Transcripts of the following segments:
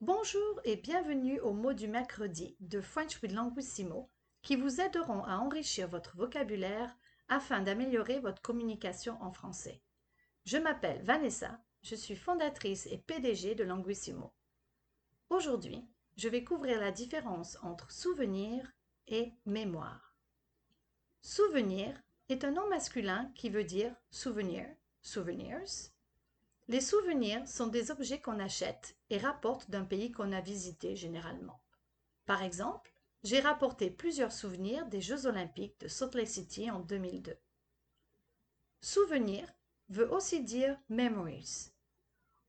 Bonjour et bienvenue aux mots du mercredi de French with Languissimo qui vous aideront à enrichir votre vocabulaire afin d'améliorer votre communication en français. Je m'appelle Vanessa, je suis fondatrice et PDG de Languissimo. Aujourd'hui, je vais couvrir la différence entre souvenir et mémoire. Souvenir est un nom masculin qui veut dire souvenir, souvenirs, les souvenirs sont des objets qu'on achète et rapporte d'un pays qu'on a visité généralement. Par exemple, j'ai rapporté plusieurs souvenirs des Jeux olympiques de Salt Lake City en 2002. Souvenir veut aussi dire memories.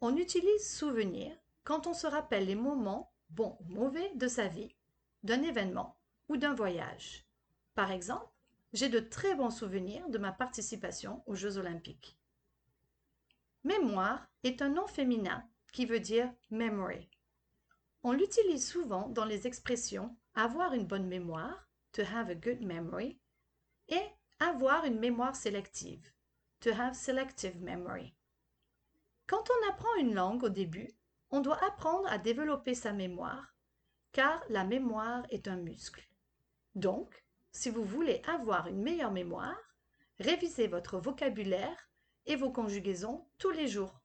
On utilise souvenir quand on se rappelle les moments, bons ou mauvais, de sa vie, d'un événement ou d'un voyage. Par exemple, j'ai de très bons souvenirs de ma participation aux Jeux olympiques. Mémoire est un nom féminin qui veut dire memory. On l'utilise souvent dans les expressions avoir une bonne mémoire, to have a good memory, et avoir une mémoire sélective, to have selective memory. Quand on apprend une langue au début, on doit apprendre à développer sa mémoire, car la mémoire est un muscle. Donc, si vous voulez avoir une meilleure mémoire, révisez votre vocabulaire et vos conjugaisons tous les jours.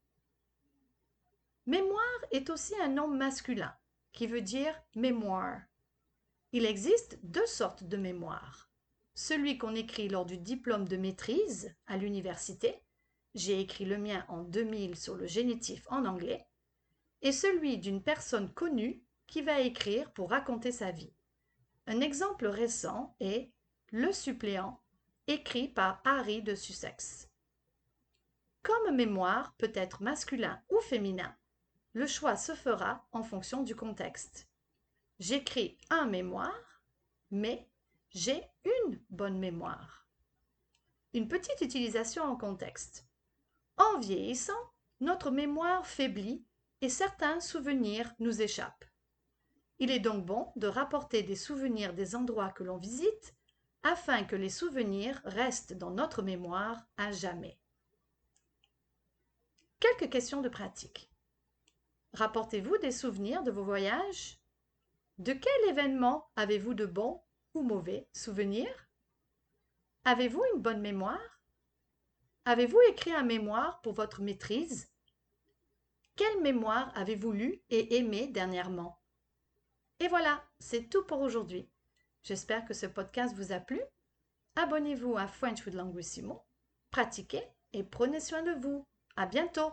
Mémoire est aussi un nom masculin qui veut dire mémoire. Il existe deux sortes de mémoire. Celui qu'on écrit lors du diplôme de maîtrise à l'université, j'ai écrit le mien en 2000 sur le génitif en anglais, et celui d'une personne connue qui va écrire pour raconter sa vie. Un exemple récent est Le suppléant, écrit par Harry de Sussex. Comme mémoire peut être masculin ou féminin, le choix se fera en fonction du contexte. J'écris un mémoire, mais j'ai une bonne mémoire. Une petite utilisation en contexte. En vieillissant, notre mémoire faiblit et certains souvenirs nous échappent. Il est donc bon de rapporter des souvenirs des endroits que l'on visite afin que les souvenirs restent dans notre mémoire à jamais. Quelques questions de pratique. Rapportez-vous des souvenirs de vos voyages? De quel événement avez-vous de bons ou mauvais souvenirs? Avez-vous une bonne mémoire? Avez-vous écrit un mémoire pour votre maîtrise? Quelle mémoire avez-vous lu et aimé dernièrement? Et voilà, c'est tout pour aujourd'hui. J'espère que ce podcast vous a plu. Abonnez-vous à French with Languissimo, pratiquez et prenez soin de vous. À bientôt!